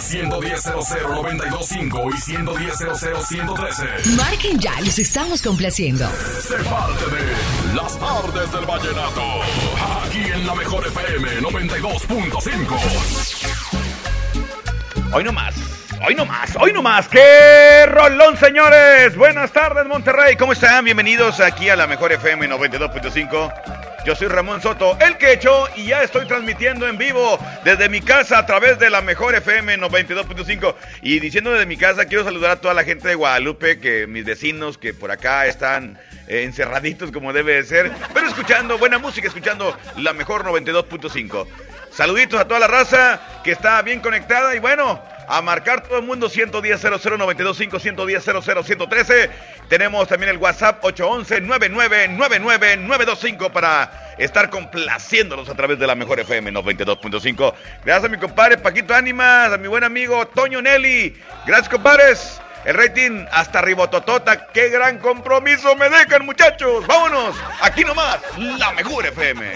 Al 110 925 y 110 113 Marquen ya, los estamos complaciendo. Se parte de Las tardes del vallenato. Aquí en la mejor FM 92.5. Hoy no más. Hoy no más, hoy no más. ¡Qué rolón, señores! Buenas tardes, Monterrey. ¿Cómo están? Bienvenidos aquí a la Mejor FM 92.5. Yo soy Ramón Soto, el quecho, y ya estoy transmitiendo en vivo desde mi casa a través de la Mejor FM 92.5. Y diciendo desde mi casa, quiero saludar a toda la gente de Guadalupe, que mis vecinos que por acá están eh, encerraditos como debe de ser, pero escuchando buena música, escuchando la Mejor 92.5. Saluditos a toda la raza que está bien conectada y bueno, a marcar todo el mundo 110 00925 110 113 Tenemos también el WhatsApp 811 9999 925 para estar complaciéndolos a través de la mejor FM 92.5. Gracias a mi compadre Paquito Ánimas, a mi buen amigo Toño Nelly. Gracias, compadres. El rating hasta ribototota. ¡Qué gran compromiso me dejan, muchachos! ¡Vámonos! Aquí nomás, la mejor FM.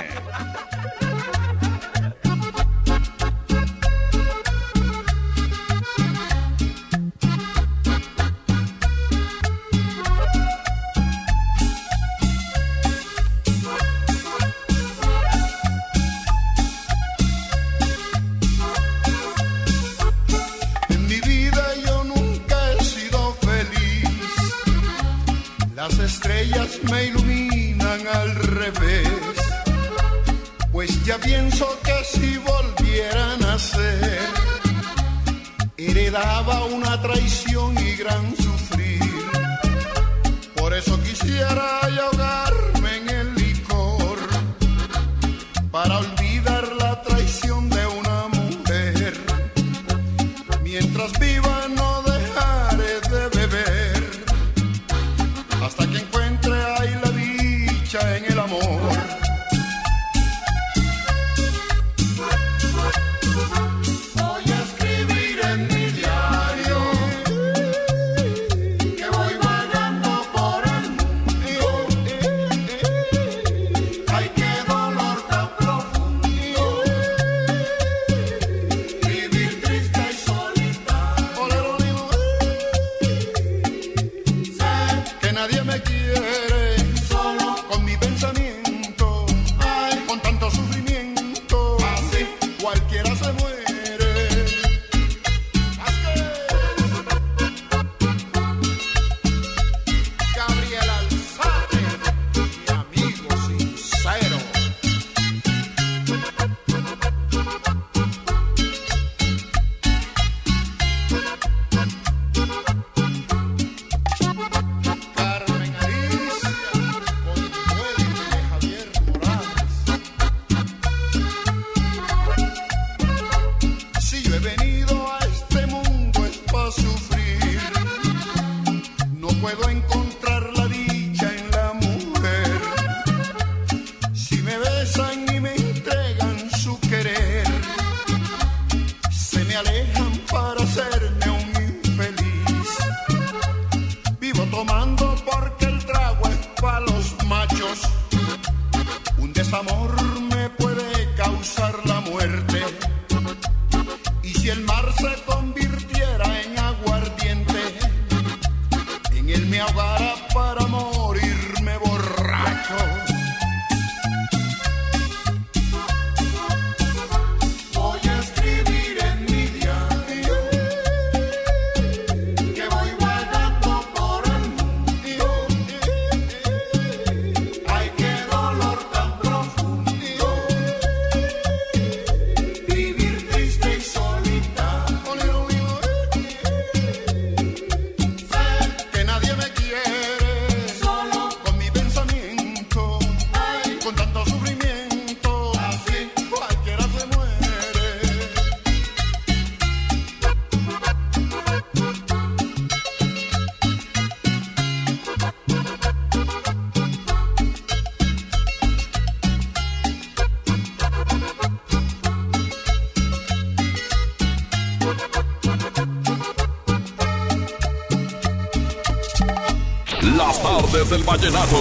Del vallenato.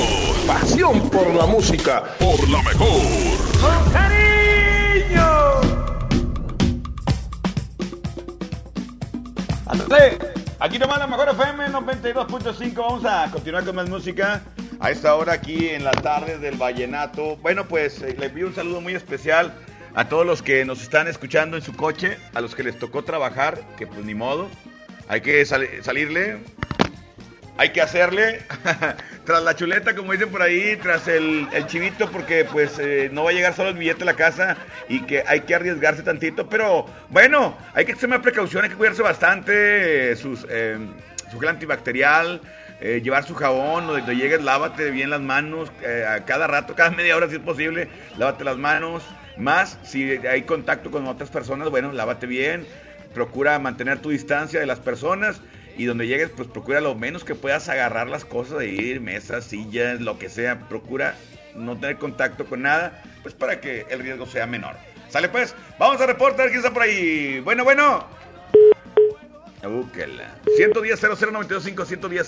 Pasión por la música. Por la mejor. ¡Con cariño! Ándale. Aquí nomás la mejor FM 92.5. Vamos a continuar con más música. A esta hora aquí en las tardes del vallenato. Bueno, pues eh, le envío un saludo muy especial a todos los que nos están escuchando en su coche, a los que les tocó trabajar, que pues ni modo. Hay que sal- salirle, hay que hacerle tras la chuleta, como dicen por ahí, tras el, el chivito, porque pues eh, no va a llegar solo el billete a la casa y que hay que arriesgarse tantito, pero bueno, hay que tomar precaución, hay que cuidarse bastante, eh, sus, eh, su gel antibacterial, eh, llevar su jabón, donde llegues, lávate bien las manos, eh, a cada rato, cada media hora si es posible, lávate las manos, más si hay contacto con otras personas, bueno, lávate bien, procura mantener tu distancia de las personas y donde llegues, pues procura lo menos que puedas agarrar las cosas de ir, mesas, sillas, lo que sea, procura no tener contacto con nada, pues para que el riesgo sea menor. Sale pues, vamos a reportar quién está por ahí. Bueno, bueno. Búsquela. 110 00925 110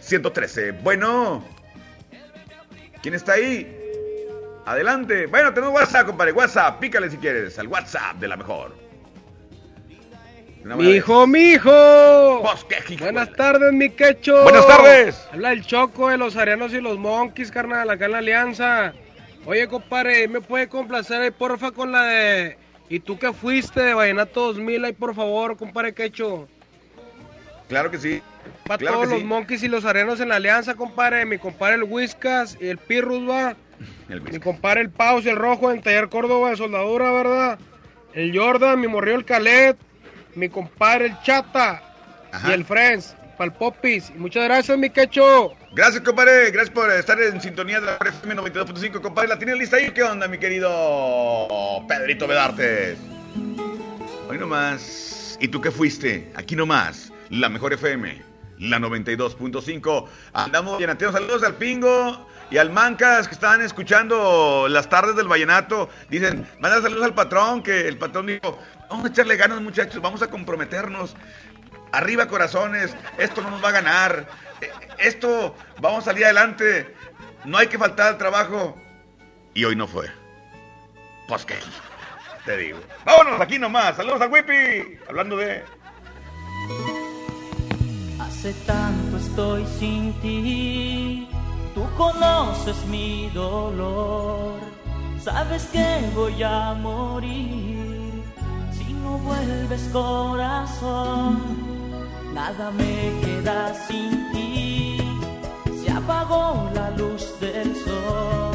113. Bueno. ¿Quién está ahí? Adelante. Bueno, tenemos WhatsApp, compadre. WhatsApp, pícale si quieres. Al WhatsApp de la mejor. Buena Mijo, mijo. Buenas de- tardes, mi quecho. Buenas tardes. Habla el Choco de los Arianos y los Monkeys, carnal, acá en la Alianza. Oye, compadre, ¿me puede complacer ahí, porfa, con la de... ¿Y tú qué fuiste de Vallenato 2000 ahí, por favor, compadre quecho? Claro que sí. Para Claro todos los sí. Monkeys y los Arianos en la Alianza, compadre. Mi compadre el Whiskas y el Pirrus, va. El Mi compadre el Paus y el Rojo en Taller Córdoba de Soldadura, ¿verdad? El Jordan, mi morrillo el Calet, mi compadre el Chata Ajá. y el Friends, pa'l Popis. Muchas gracias, mi quecho. Gracias, compadre. Gracias por estar en sintonía de la FM 92.5, compadre. ¿La tienes lista ahí? ¿Qué onda, mi querido Pedrito Bedarte? Hoy nomás. ¿Y tú qué fuiste? Aquí nomás. La mejor FM. La 92.5. Andamos llenateros. Saludos al Pingo y al Mancas que estaban escuchando las tardes del Vallenato. Dicen, manda saludos al patrón, que el patrón dijo, vamos a echarle ganas, muchachos, vamos a comprometernos. Arriba corazones, esto no nos va a ganar. Eh, Esto, vamos a salir adelante. No hay que faltar al trabajo. Y hoy no fue. Pues qué, te digo. Vámonos aquí nomás. Saludos al Whippy. Hablando de... Hace tanto estoy sin ti, conoces mi dolor, sabes que voy a morir si no vuelves corazón, nada me queda sin ti, se apagó la luz del sol,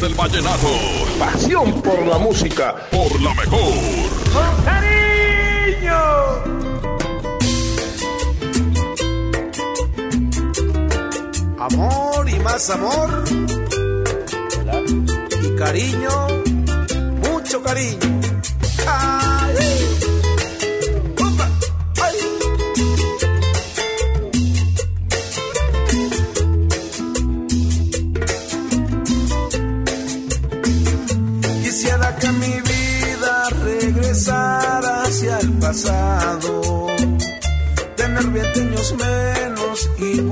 del vallenato. Pasión por la música, por la mejor. ¡Con cariño! Amor y más amor. Y cariño, mucho cariño.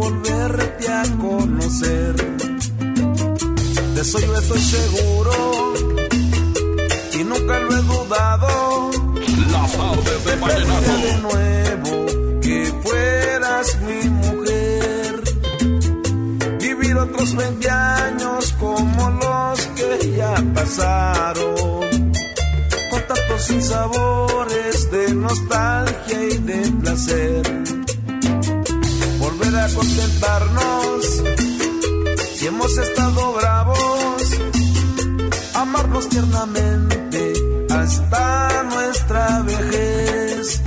volverte a conocer. De eso yo estoy seguro y nunca lo he dudado. Las tardes de vallenato. de nuevo que fueras mi mujer. Vivir otros 20 años como los que ya pasaron. Con tantos sinsabores de nostalgia y de placer contentarnos. Si hemos estado bravos, amarnos tiernamente hasta nuestra vejez.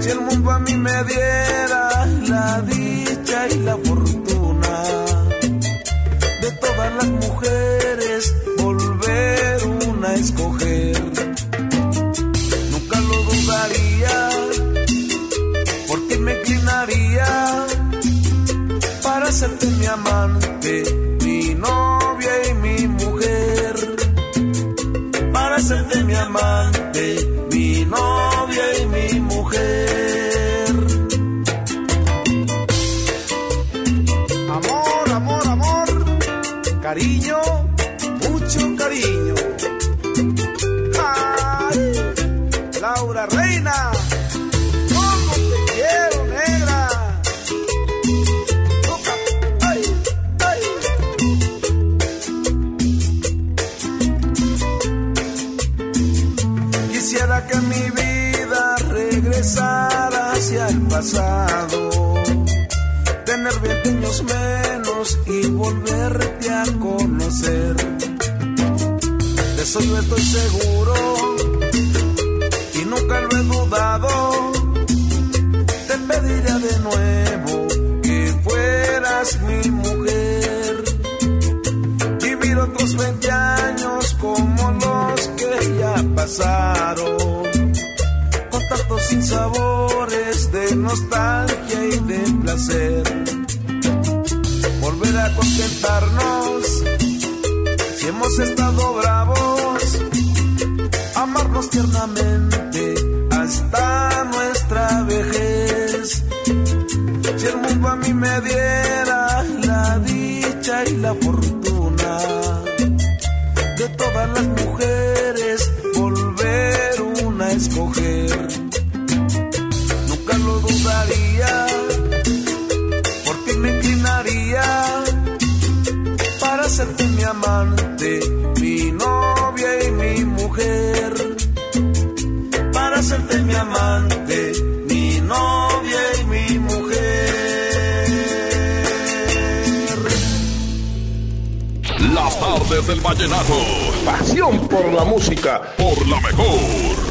Si el mundo a mí me diera la dicha y la fortuna de todas las mujeres ¿Cómo te quiero, negra? Quisiera que mi vida regresara hacia el pasado. Tener 20 menos y volverte a conocer. De eso yo estoy seguro nostalgia y de placer. Volver a contentarnos si hemos estado bravos, amarnos tiernamente del vallenato. Pasión por la música. Por la mejor.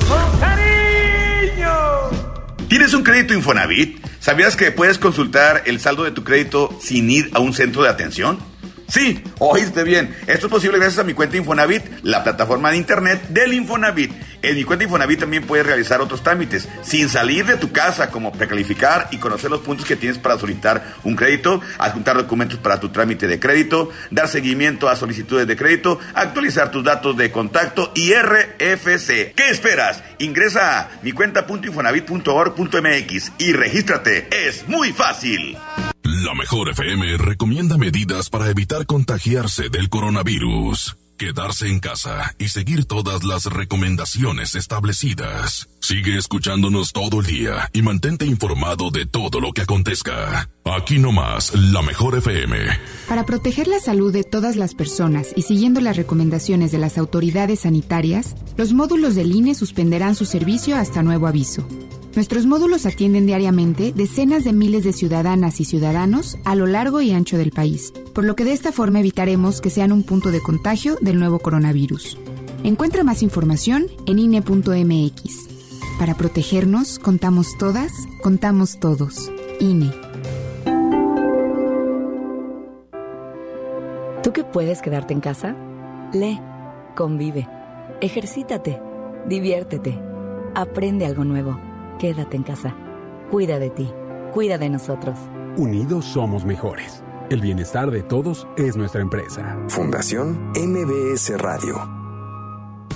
¡Con cariño! ¿Tienes un crédito Infonavit? ¿Sabías que puedes consultar el saldo de tu crédito sin ir a un centro de atención? Sí, oíste bien. Esto es posible gracias a mi cuenta Infonavit, la plataforma de internet del Infonavit. En mi cuenta Infonavit también puedes realizar otros trámites sin salir de tu casa, como precalificar y conocer los puntos que tienes para solicitar un crédito, adjuntar documentos para tu trámite de crédito, dar seguimiento a solicitudes de crédito, actualizar tus datos de contacto y RFC. ¿Qué esperas? Ingresa a mi cuenta.infonavit.org.mx y regístrate. Es muy fácil. La mejor FM recomienda medidas para evitar contagiarse del coronavirus. Quedarse en casa y seguir todas las recomendaciones establecidas. Sigue escuchándonos todo el día y mantente informado de todo lo que acontezca. Aquí nomás, la mejor FM. Para proteger la salud de todas las personas y siguiendo las recomendaciones de las autoridades sanitarias, los módulos del INE suspenderán su servicio hasta nuevo aviso. Nuestros módulos atienden diariamente decenas de miles de ciudadanas y ciudadanos a lo largo y ancho del país, por lo que de esta forma evitaremos que sean un punto de contagio del nuevo coronavirus. Encuentra más información en INE.mx. Para protegernos, contamos todas, contamos todos. INE. ¿Tú que puedes quedarte en casa? Lee, convive, ejercítate, diviértete, aprende algo nuevo. Quédate en casa. Cuida de ti. Cuida de nosotros. Unidos somos mejores. El bienestar de todos es nuestra empresa. Fundación MBS Radio.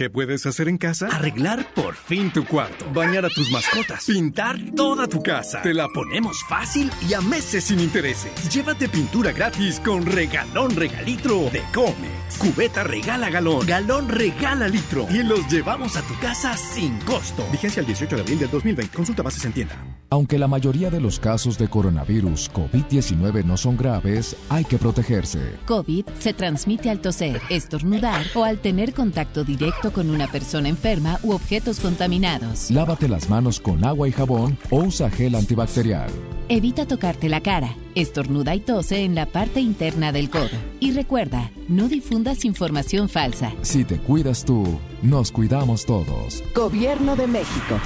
¿Qué puedes hacer en casa? Arreglar por fin tu cuarto, bañar a tus mascotas, pintar toda tu casa. Te la ponemos fácil y a meses sin intereses. Llévate pintura gratis con regalón regalitro de Comex. Cubeta regala galón, galón regala litro. Y los llevamos a tu casa sin costo. Vigencia el 18 de abril del 2020. Consulta bases en tienda. Aunque la mayoría de los casos de coronavirus COVID-19 no son graves, hay que protegerse. COVID se transmite al toser, estornudar o al tener contacto directo con una persona enferma u objetos contaminados. Lávate las manos con agua y jabón o usa gel antibacterial. Evita tocarte la cara, estornuda y tose en la parte interna del codo. Y recuerda, no difundas información falsa. Si te cuidas tú, nos cuidamos todos. Gobierno de México.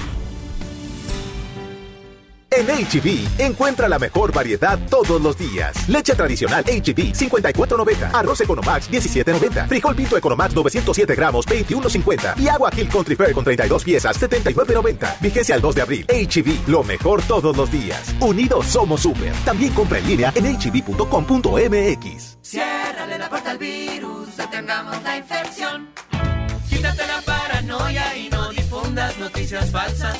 En HB, encuentra la mejor variedad todos los días. Leche tradicional HB, 54.90. Arroz Economax, 17.90. Frijol Pinto Economax, 907 gramos, 21.50. Y agua Hill Country Fair con 32 piezas, 79.90. Vigencia al 2 de abril. HB, lo mejor todos los días. Unidos somos super. También compra en línea en hb.com.mx. Ciérrale la puerta al virus, detengamos la infección. Quítate la paranoia y no difundas noticias falsas.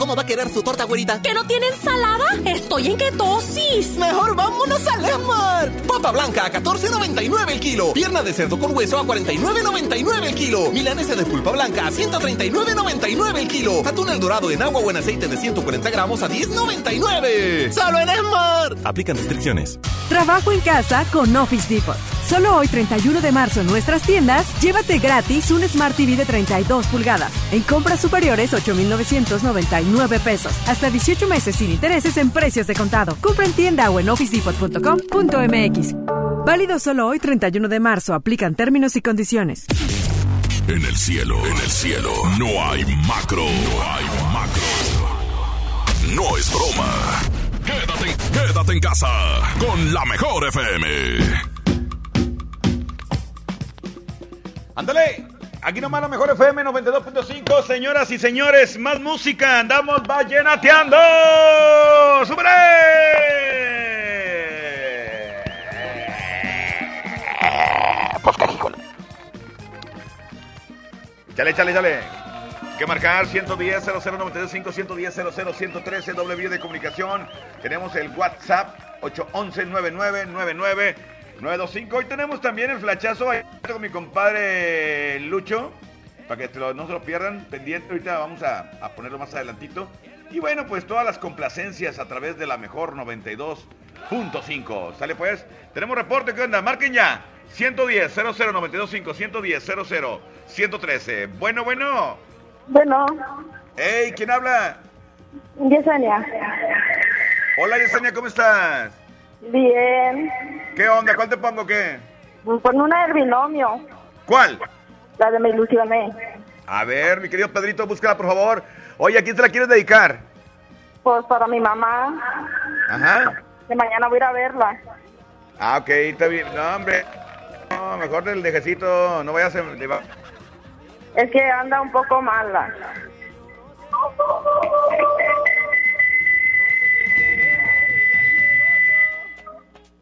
¿Cómo va a querer su torta, güerita? ¿Que no tiene ensalada? Estoy en ketosis. Mejor vámonos a Lemar. Papa blanca a 14.99 el kilo. Pierna de cerdo con hueso a 49.99 el kilo. Milanesa de pulpa blanca a 139.99 el kilo. Atún el dorado en agua o en aceite de 140 gramos a 10.99. ¡Solo en Esmar! Aplican restricciones. Trabajo en casa con Office Depot. Solo hoy, 31 de marzo, en nuestras tiendas, llévate gratis un Smart TV de 32 pulgadas. En compras superiores, 8,999 pesos. Hasta 18 meses sin intereses en precios de contado. Compra en tienda o en officedepot.com.mx. Válido solo hoy, 31 de marzo. Aplican términos y condiciones. En el cielo, en el cielo, no hay macro. No hay macro. No es broma. Quédate, quédate en casa con la mejor FM. Ándale, aquí nomás la mejor FM 92.5, señoras y señores, más música, andamos vallenateando. ¡Súbele! Pues Chale, chale, chale. Que marcar 110 00925 110 113 doble vía de comunicación. Tenemos el WhatsApp 811 9999 925. Hoy tenemos también el flachazo ahí con mi compadre Lucho. Para que no se lo pierdan, pendiente. Ahorita vamos a, a ponerlo más adelantito. Y bueno, pues todas las complacencias a través de la mejor 92.5. ¿Sale pues? Tenemos reporte, ¿qué onda? Marquen ya. 110 00925 110 00 113. Bueno, bueno. Bueno. Hey, ¿quién habla? Yesenia. Hola Yesenia, ¿cómo estás? Bien. ¿Qué onda? ¿Cuál te pongo qué? Pon una del binomio. ¿Cuál? La de me ilusioné. A ver, mi querido Pedrito, búscala por favor. Oye, ¿a quién te la quieres dedicar? Pues para mi mamá. Ajá. Que mañana voy a ir a verla. Ah, ok, está bien. No, hombre. No, mejor del dejecito, no vayas a... Es que anda un poco mala.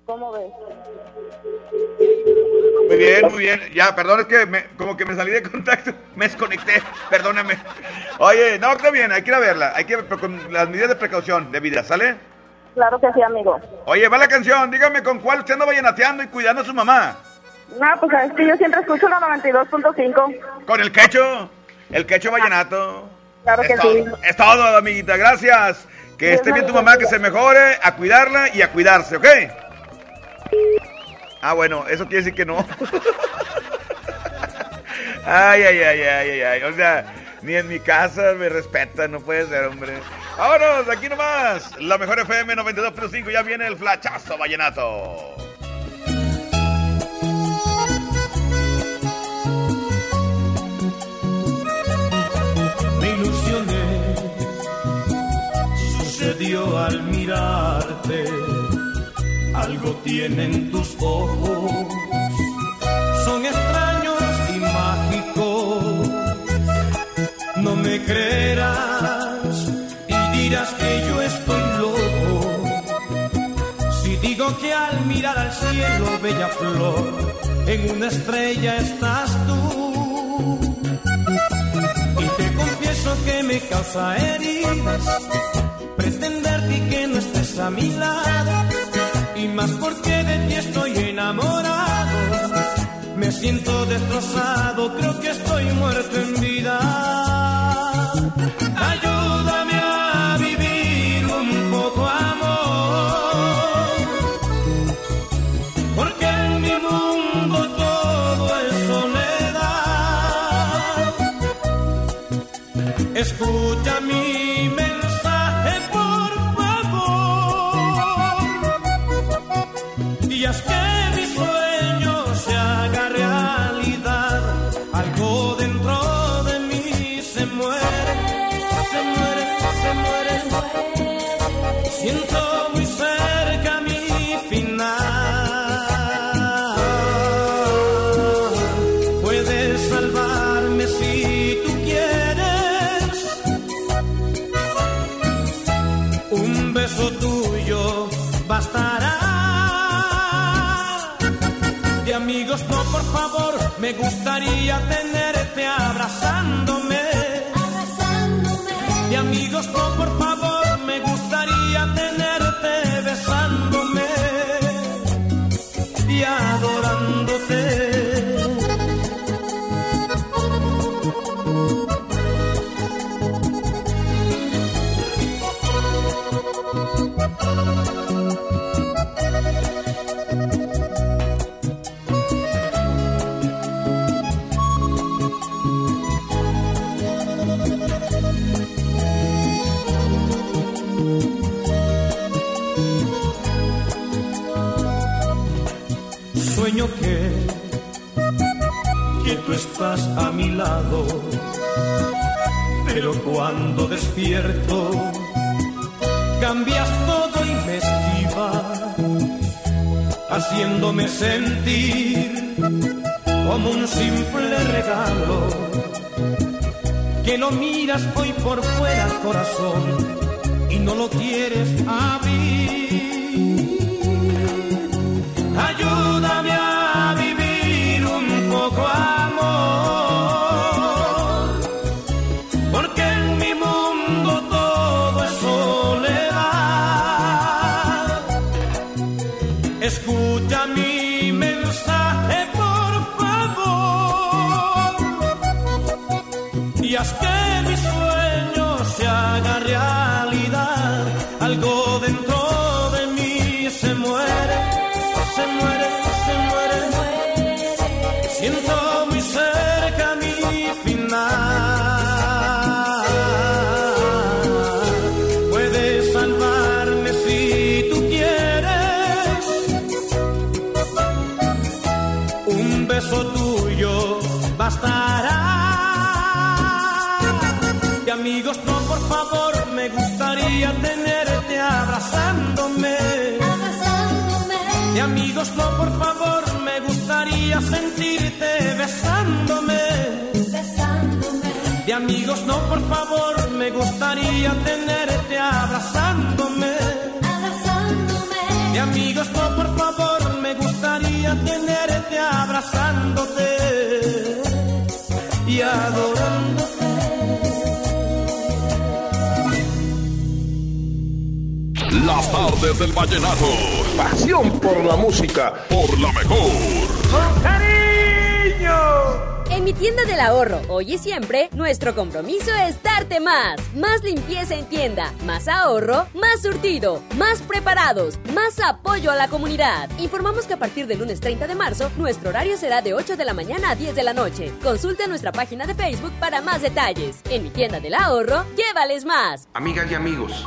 ¿Cómo ves? Muy bien, muy bien. Ya, perdón, es que me, como que me salí de contacto, me desconecté, perdóname. Oye, no, está bien, hay que ir a verla, hay que ir con las medidas de precaución de vida, ¿sale? Claro que sí, amigo. Oye, va la canción, dígame con cuál usted anda vallenateando y cuidando a su mamá. No, pues es que yo siempre escucho la 92.5. ¿Con el quecho? ¿El quecho vallenato? Claro que sí. Es todo, amiguita, gracias. Que esté bien tu mamá, que se mejore, a cuidarla y a cuidarse, ¿ok? Ah, bueno, eso quiere decir que no. ay, ay, ay, ay, ay, ay. O sea, ni en mi casa me respetan, no puede ser, hombre. Vámonos, aquí nomás. La mejor FM 92.5, ya viene el flachazo vallenato. Me ilusioné, sucedió al mirarte algo tienen tus ojos, son extraños y mágicos. No me creerás y dirás que yo estoy loco. Si digo que al mirar al cielo, bella flor, en una estrella estás tú. Y te confieso que me causa heridas pretenderte y que no estés a mi lado más porque de ti estoy enamorado. Me siento destrozado, creo que estoy muerto en vida. Ayúdame a vivir un poco amor, porque en mi mundo todo es soledad. Escucha cambias todo y me haciéndome sentir como un simple regalo, que lo miras hoy por fuera corazón y no lo quieres abrir. Ayúdame De amigos, no, por favor, me gustaría sentirte besándome. De amigos, no, por favor, me gustaría tenerte abrazándome. De amigos, no, por favor, me gustaría tenerte abrazándote y adorándote. Las tardes del vallenato. Pasión por la música. Por la mejor. ¡Con cariño! En mi tienda del ahorro, hoy y siempre, nuestro compromiso es darte más. Más limpieza en tienda, más ahorro, más surtido, más preparados, más apoyo a la comunidad. Informamos que a partir del lunes 30 de marzo, nuestro horario será de 8 de la mañana a 10 de la noche. Consulta nuestra página de Facebook para más detalles. En mi tienda del ahorro, llévales más. Amigas y amigos,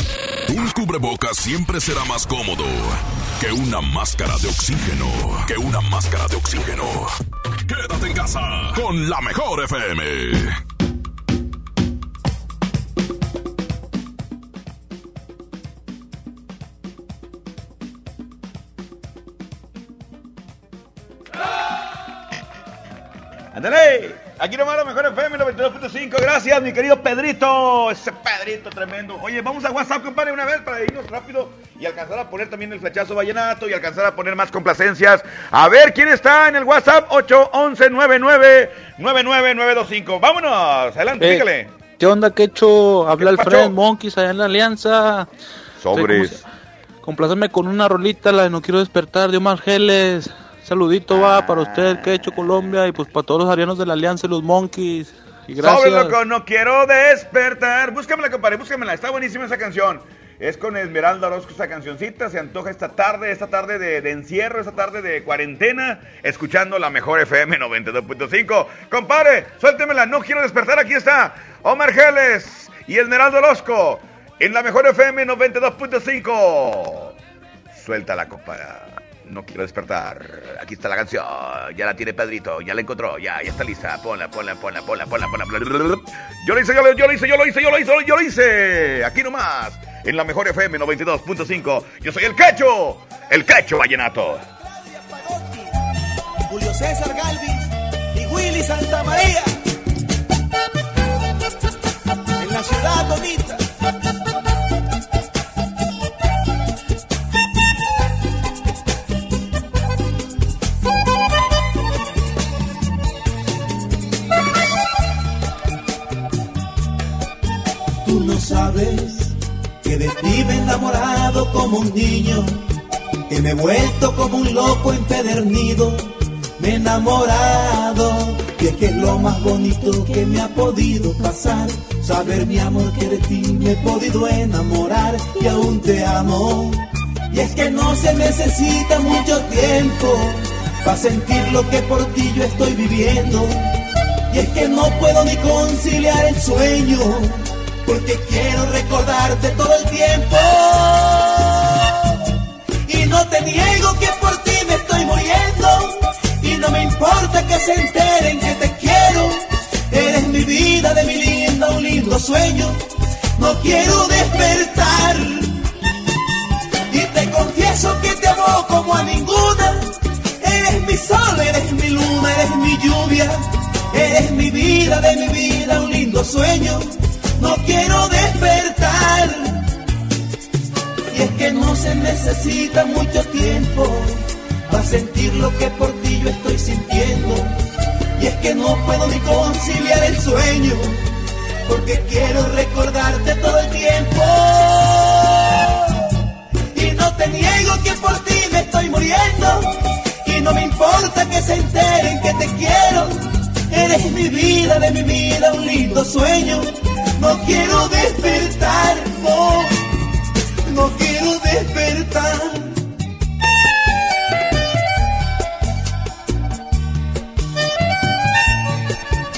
Un cubrebocas siempre será más cómodo que una máscara de oxígeno. Que una máscara de oxígeno. Quédate en casa con la mejor FM. Aquí nomás la mejor FM 92.5. Gracias, mi querido Pedrito. Ese Pedrito tremendo. Oye, vamos a WhatsApp, compadre, una vez para irnos rápido y alcanzar a poner también el flechazo vallenato y alcanzar a poner más complacencias. A ver quién está en el WhatsApp 811 99 Vámonos, adelante, Eh, dígale. ¿Qué onda, Quecho? Habla ¿Qué Alfred? Monkeys allá en la Alianza. Sobres. Compláceme con una rolita, la de No Quiero Despertar de Omar Geles. Saludito va para usted, Quecho, Colombia, y pues para todos los arianos de la Alianza y los Monkeys. Y Sobre gracias. loco, no quiero despertar. Búscamela, compadre, búscamela. Está buenísima esa canción. Es con Esmeralda Orozco esa cancioncita. Se antoja esta tarde, esta tarde de, de encierro, esta tarde de cuarentena, escuchando la mejor FM 92.5. Compadre, suéltemela, no quiero despertar. Aquí está Omar Geles y Esmeralda Orozco en la mejor FM 92.5. Suéltala, compadre. No quiero despertar. Aquí está la canción. Ya la tiene Pedrito. Ya la encontró. Ya, ya está lista. Ponla, ponla, ponla, ponla, ponla, ponla. Yo lo hice, yo lo, yo lo hice, yo lo hice, yo lo hice, yo lo hice. Aquí nomás. En la mejor FM 92.5. Yo soy el Cacho. El Cacho Vallenato. Julio César Galvis y Willy Santa María. En la ciudad bonita. Un niño, que me he vuelto como un loco empedernido, me he enamorado, y es que es lo más bonito que me ha podido pasar, saber mi amor que de ti me he podido enamorar y aún te amo, y es que no se necesita mucho tiempo para sentir lo que por ti yo estoy viviendo, y es que no puedo ni conciliar el sueño porque quiero recordarte todo el tiempo. No te niego que por ti me estoy muriendo, y no me importa que se enteren que te quiero. Eres mi vida, de mi linda, un lindo sueño. No quiero despertar. Y te confieso que te amo como a ninguna. Eres mi sol, eres mi luna, eres mi lluvia. Eres mi vida, de mi vida, un lindo sueño no quiero despertar. Es que no se necesita mucho tiempo para sentir lo que por ti yo estoy sintiendo. Y es que no puedo ni conciliar el sueño, porque quiero recordarte todo el tiempo. Y no te niego que por ti me estoy muriendo, y no me importa que se enteren que te quiero. Eres mi vida, de mi vida, un lindo sueño no quiero despertar, no, no quiero despertar.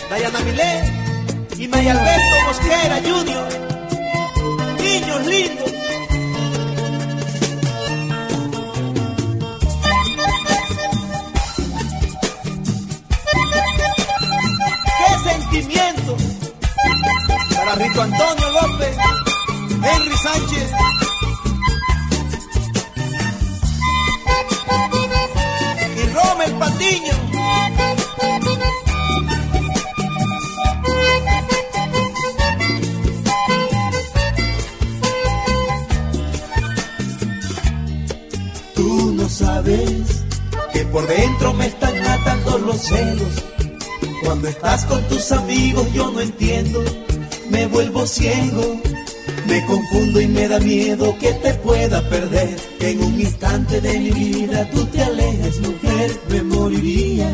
Dayana Milé y May Alberto Mosquera Junior, niños lindos. ¡Qué sentimiento! para Rito Antonio López, Henry Sánchez. Y Rommel Patiño. Tú no sabes que por dentro me están matando los celos. Cuando estás con tus amigos yo no entiendo me vuelvo ciego, me confundo y me da miedo que te pueda perder, que en un instante de mi vida tú te alejes, mujer, me moriría.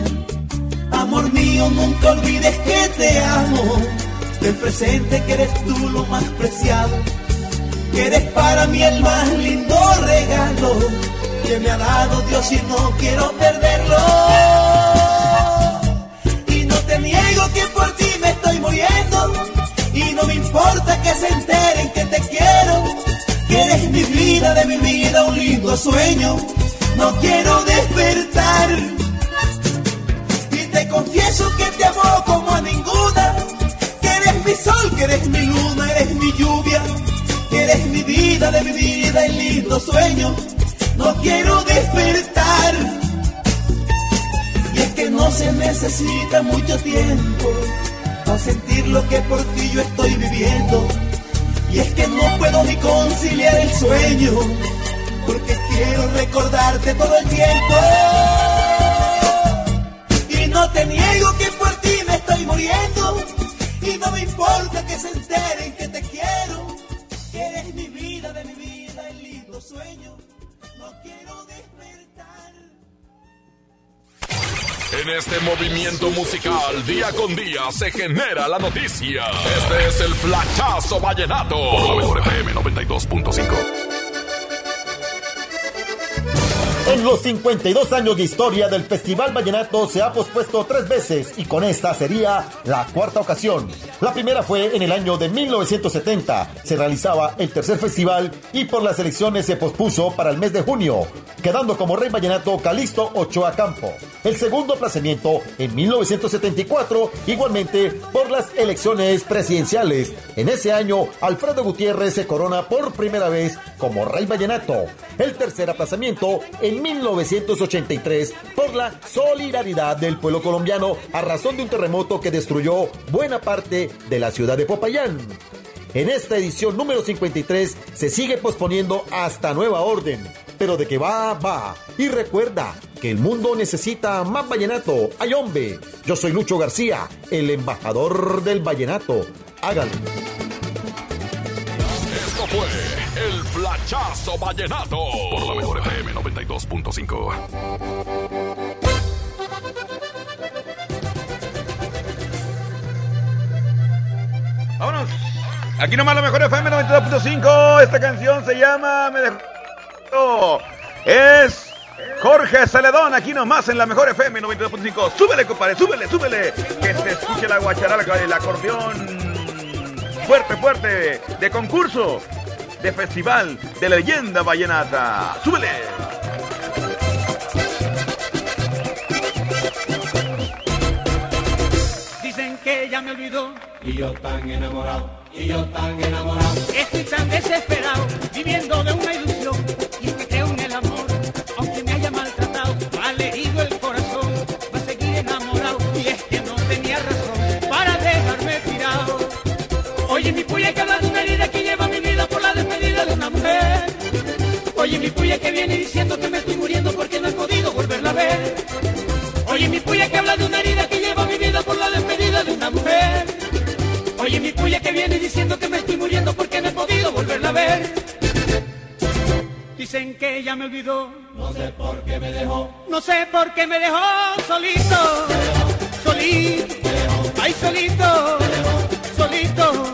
Amor mío, nunca olvides que te amo, ten presente que eres tú lo más preciado, que eres para mí el más lindo regalo que me ha dado Dios y no quiero perderlo. Importa que se enteren que te quiero, que eres mi vida, de mi vida, un lindo sueño. No quiero despertar. Y te confieso que te amo como a ninguna, que eres mi sol, que eres mi luna, eres mi lluvia, que eres mi vida, de mi vida, el lindo sueño. No quiero despertar. Y es que no se necesita mucho tiempo a sentir lo que por ti yo estoy viviendo. Y es que no puedo ni conciliar el sueño, porque quiero recordarte todo el tiempo. Y no te niego que por ti me estoy muriendo, y no me importa que se enteren que te quiero, que eres mi vida, de mi vida, el lindo sueño. En este movimiento musical, día con día, se genera la noticia. Este es el Flachazo Vallenato. Por la mejor FM 92.5. En los 52 años de historia del Festival Vallenato se ha pospuesto tres veces y con esta sería la cuarta ocasión. La primera fue en el año de 1970. Se realizaba el tercer festival y por las elecciones se pospuso para el mes de junio, quedando como rey vallenato Calixto Ochoa Campo. El segundo aplazamiento en 1974, igualmente por las elecciones presidenciales. En ese año, Alfredo Gutiérrez se corona por primera vez como rey vallenato. El tercer aplazamiento en 1983 por la solidaridad del pueblo colombiano a razón de un terremoto que destruyó buena parte de la ciudad de Popayán. En esta edición número 53 se sigue posponiendo hasta nueva orden, pero de que va, va. Y recuerda que el mundo necesita más vallenato. ¡Ay, hombre! Yo soy Lucho García, el embajador del vallenato. Háganlo. Fue el flachazo vallenato por la mejor FM 92.5. Vámonos. Aquí nomás la mejor FM 92.5. Esta canción se llama Me dejó. Es Jorge Celedón, aquí nomás en la mejor FM 92.5. Súbele, compadre, súbele, súbele. Que se escuche la guacharaca, el acordeón. Fuerte, fuerte. De concurso. De festival. De leyenda vallenata. Súbele. Dicen que ella me olvidó y yo tan enamorado, y yo tan enamorado. Estoy tan desesperado, viviendo de una ilusión y es que creo en el amor, aunque me haya maltratado, malherido el corazón, va a seguir enamorado y es que no tenía razón para dejarme tirado. Oye mi puya que habla Oye mi puya que viene diciendo que me estoy muriendo porque no he podido volverla a ver. Oye mi puya que habla de una herida que lleva mi vida por la despedida de una mujer. Oye mi puya que viene diciendo que me estoy muriendo porque no he podido volverla a ver. Dicen que ella me olvidó. No sé por qué me dejó. No sé por qué me dejó solito. Solito. Ay, solito. Solito. Solito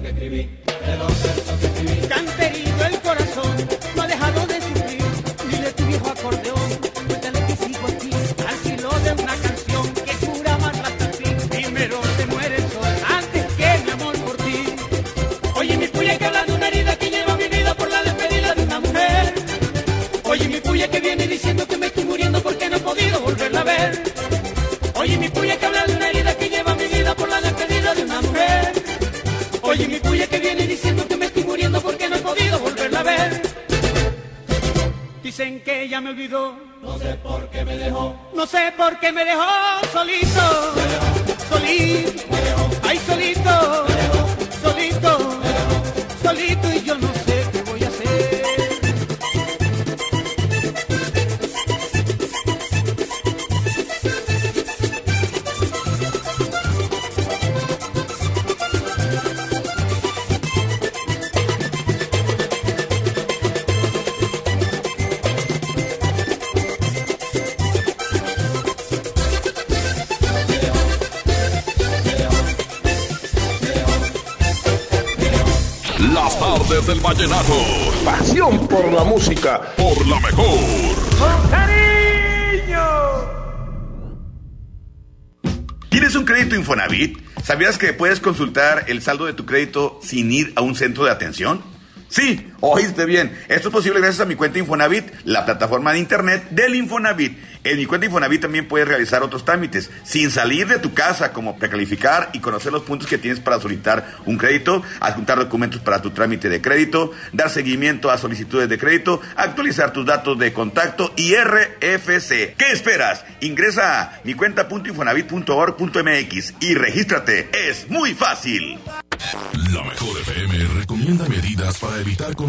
que escribí, tardes del vallenato. Pasión por la música. Por la mejor. ¡Con cariño! ¿Tienes un crédito Infonavit? ¿Sabías que puedes consultar el saldo de tu crédito sin ir a un centro de atención? Sí, oíste bien. Esto es posible gracias a mi cuenta Infonavit, la plataforma de internet del Infonavit. En mi cuenta Infonavit también puedes realizar otros trámites sin salir de tu casa, como precalificar y conocer los puntos que tienes para solicitar un crédito, adjuntar documentos para tu trámite de crédito, dar seguimiento a solicitudes de crédito, actualizar tus datos de contacto y RFC. ¿Qué esperas? Ingresa a mi cuenta.infonavit.org.mx y regístrate. Es muy fácil. La mejor FM recomienda medidas para evitar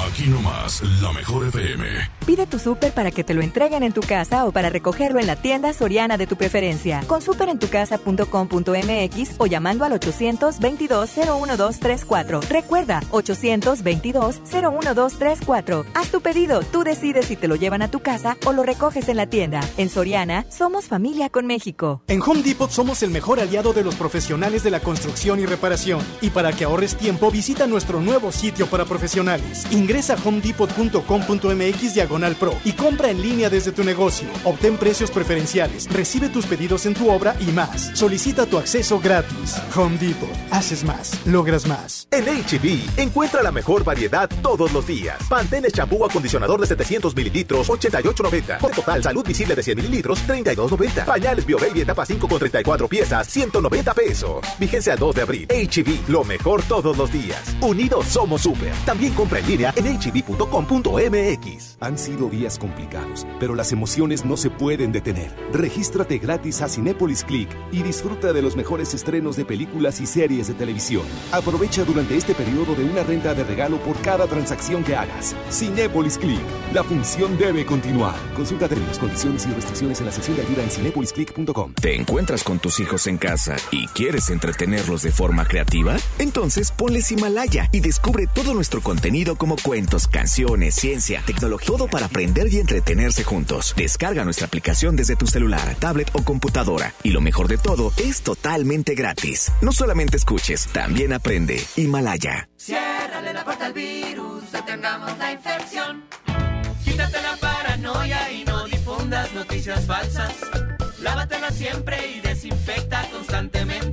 Aquí nomás, la mejor FM. Pide tu súper para que te lo entreguen en tu casa o para recogerlo en la tienda soriana de tu preferencia. Con superentucasa.com.mx o llamando al 822-01234. Recuerda, 822-01234. Haz tu pedido, tú decides si te lo llevan a tu casa o lo recoges en la tienda. En Soriana, somos familia con México. En Home Depot somos el mejor aliado de los profesionales de la construcción y reparación. Y para que ahorres tiempo, visita nuestro nuevo sitio para profesionales. Ingresa a homedepot.com.mx diagonal pro y compra en línea desde tu negocio. Obtén precios preferenciales, recibe tus pedidos en tu obra y más. Solicita tu acceso gratis. Home Depot. Haces más, logras más. En HB, encuentra la mejor variedad todos los días. Pantene champú acondicionador de 700 mililitros, 88.90. Por total, salud visible de 100 mililitros, 32.90. Pañales BioBaby etapa 5 con 34 piezas, 190 pesos. Vigencia al 2 de abril. HB, lo mejor todos los días. Unidos somos super. También compra en línea en hb.com.mx. Han sido días complicados, pero las emociones no se pueden detener. Regístrate gratis a Cinépolis Click y disfruta de los mejores estrenos de películas y series de televisión. Aprovecha durante este periodo de una renta de regalo por cada transacción que hagas. Cinépolis Click. La función debe continuar. Consulta términos, condiciones y restricciones en la sección de ayuda en cinépolisclick.com. ¿Te encuentras con tus hijos en casa y quieres entretenerlos de forma creativa? Entonces ponles Himalaya y descubre todo nuestro contenido como cuentos, canciones, ciencia, tecnología, todo para aprender y entretenerse juntos. Descarga nuestra aplicación desde tu celular, tablet o computadora. Y lo mejor de todo, es totalmente gratis. No solamente escuches, también aprende. Himalaya. Ciérrale la puerta al virus, detengamos la infección. Quítate la paranoia y no difundas noticias falsas. Lávatela siempre y desinfecta constantemente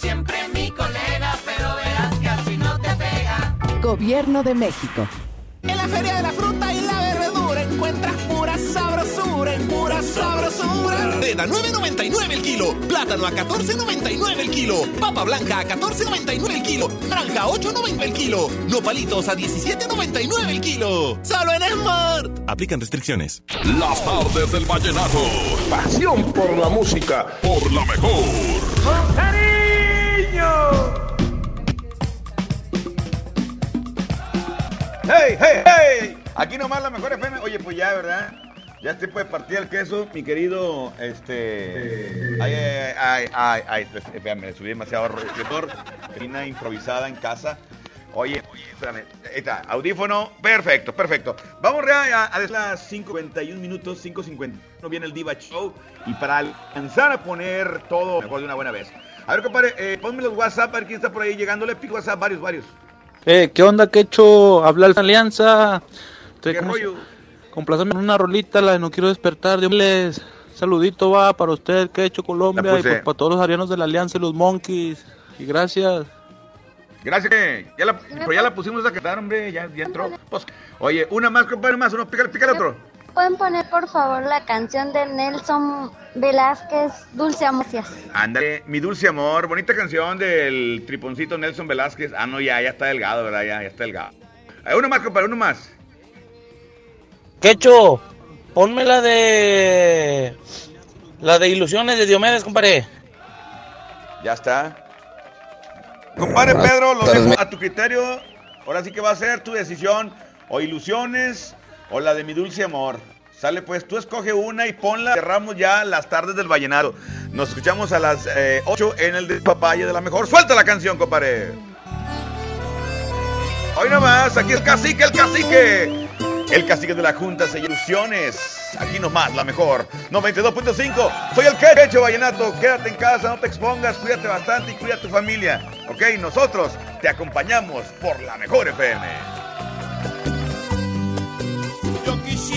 siempre mi colega, pero verás que así no te pega. Gobierno de México. En la Feria de la Fruta y la Verdura encuentras pura sabrosura y pura sabrosura. Nena, 9.99 el kilo. Plátano a 14.99 el kilo. Papa blanca a 14.99 el kilo. Naranja a 8.90 el kilo. Nopalitos a 17.99 el kilo. Solo en Smart. Aplican restricciones. Las tardes del vallenato. Pasión por la música. Por la mejor. ¡Con ¡Hey, hey, hey! Aquí nomás la mejor FM. Oye, pues ya, ¿verdad? Ya te puede partir el queso, mi querido, este... Ay, ay, ay, ay, ay, ay, espérame, le subí demasiado reflector. Una improvisada en casa. Oye, oye, espérame, ahí está, audífono, perfecto, perfecto. Vamos ya a, a las 5.51 minutos, 5.51 viene el Diva Show. Y para alcanzar a poner todo mejor de una buena vez. A ver, compadre, eh, ponme los WhatsApp, a ver quién está por ahí llegándole. Pico WhatsApp, varios, varios. Eh, ¿qué onda, que hecho? Habla la alianza. Estoy ¿Qué rollo? Complázame en una rolita, la de No Quiero Despertar. Dios saludito va para usted, que hecho Colombia, y pues para todos los arianos de la alianza y los monkeys. Y gracias. Gracias, ya la, pero ya la pusimos a cantar, hombre, ya, ya entró. Pues, oye, una más, compadre, más, uno, pícale, pícale otro. ¿Pueden poner por favor la canción de Nelson Velázquez, Dulce Amocias? Ándale, mi dulce amor, bonita canción del triponcito Nelson Velázquez. Ah, no, ya, ya está delgado, ¿verdad? Ya, ya está delgado. Eh, uno más, compadre, uno más. Quecho, ponme la de. La de ilusiones de Diomedes, compadre. Ya está. Compadre Pedro, lo dejo a tu criterio. Ahora sí que va a ser tu decisión. O ilusiones o la de mi dulce amor. Sale pues, tú escoge una y ponla. Cerramos ya las tardes del vallenato. Nos escuchamos a las 8 en el de papaya de la mejor. Suelta la canción, compadre. Hoy nomás, aquí el cacique, el cacique. El cacique de la Junta se ilusiones. Aquí nomás, la mejor. 92.5. Soy el que hecho vallenato. Quédate en casa, no te expongas, cuídate bastante y cuida a tu familia. Ok, nosotros te acompañamos por la mejor FM.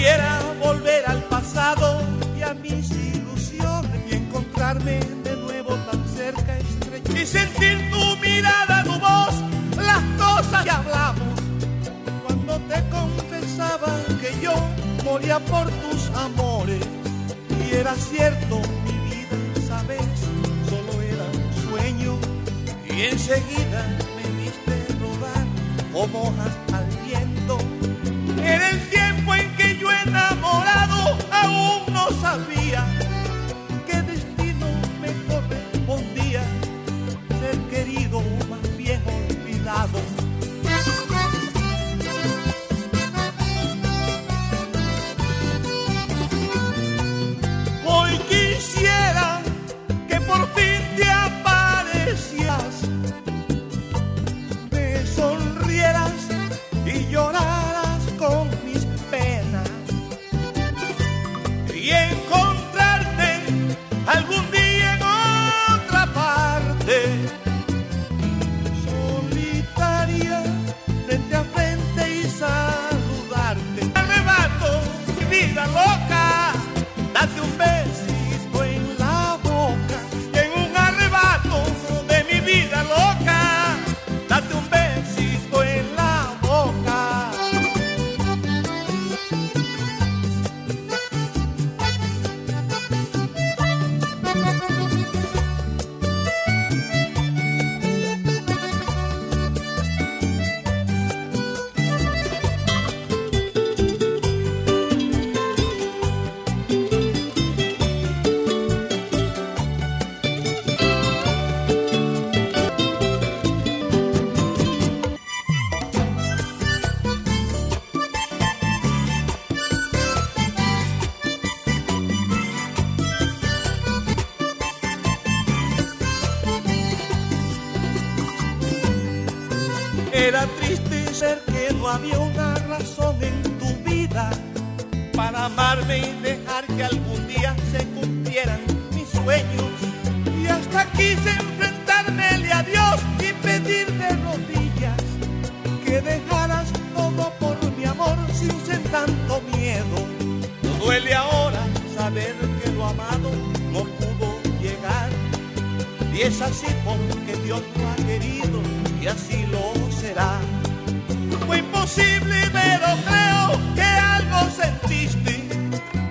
Quisiera volver al pasado y a mis ilusiones y encontrarme de nuevo tan cerca, estrecho y sentir tu mirada, tu voz, las cosas que hablamos. Cuando te confesaba que yo moría por tus amores y era cierto, mi vida, sabes, solo era un sueño y enseguida me viste rodar como hojas al viento. En el tiempo en que yo enamorado aún no sabía qué destino me correspondía, ser querido para amarme y dejar que algún día se cumplieran mis sueños. Y hasta quise enfrentármele a Dios y pedir de rodillas que dejaras todo por mi amor sin ser tanto miedo. No duele ahora saber que lo amado no pudo llegar. Y es así porque Dios lo ha querido y así lo será. Imposible, pero creo que algo sentiste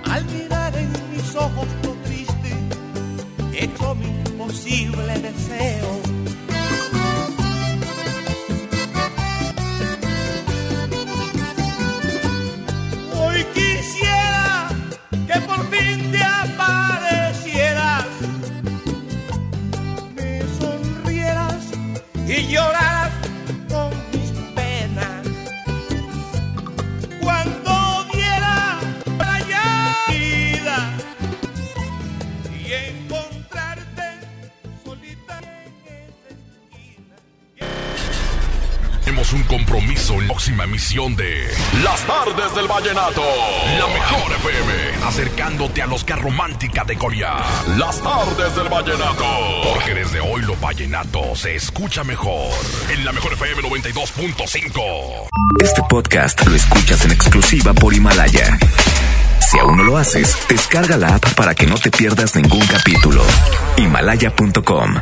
al mirar en mis ojos lo triste, hecho mi imposible deseo. La próxima emisión de Las Tardes del Vallenato. La mejor FM, acercándote a los romántica de Corea. Las Tardes del Vallenato. Porque desde hoy lo vallenato se escucha mejor. En la mejor FM 92.5. Este podcast lo escuchas en exclusiva por Himalaya. Si aún no lo haces, descarga la app para que no te pierdas ningún capítulo. Himalaya.com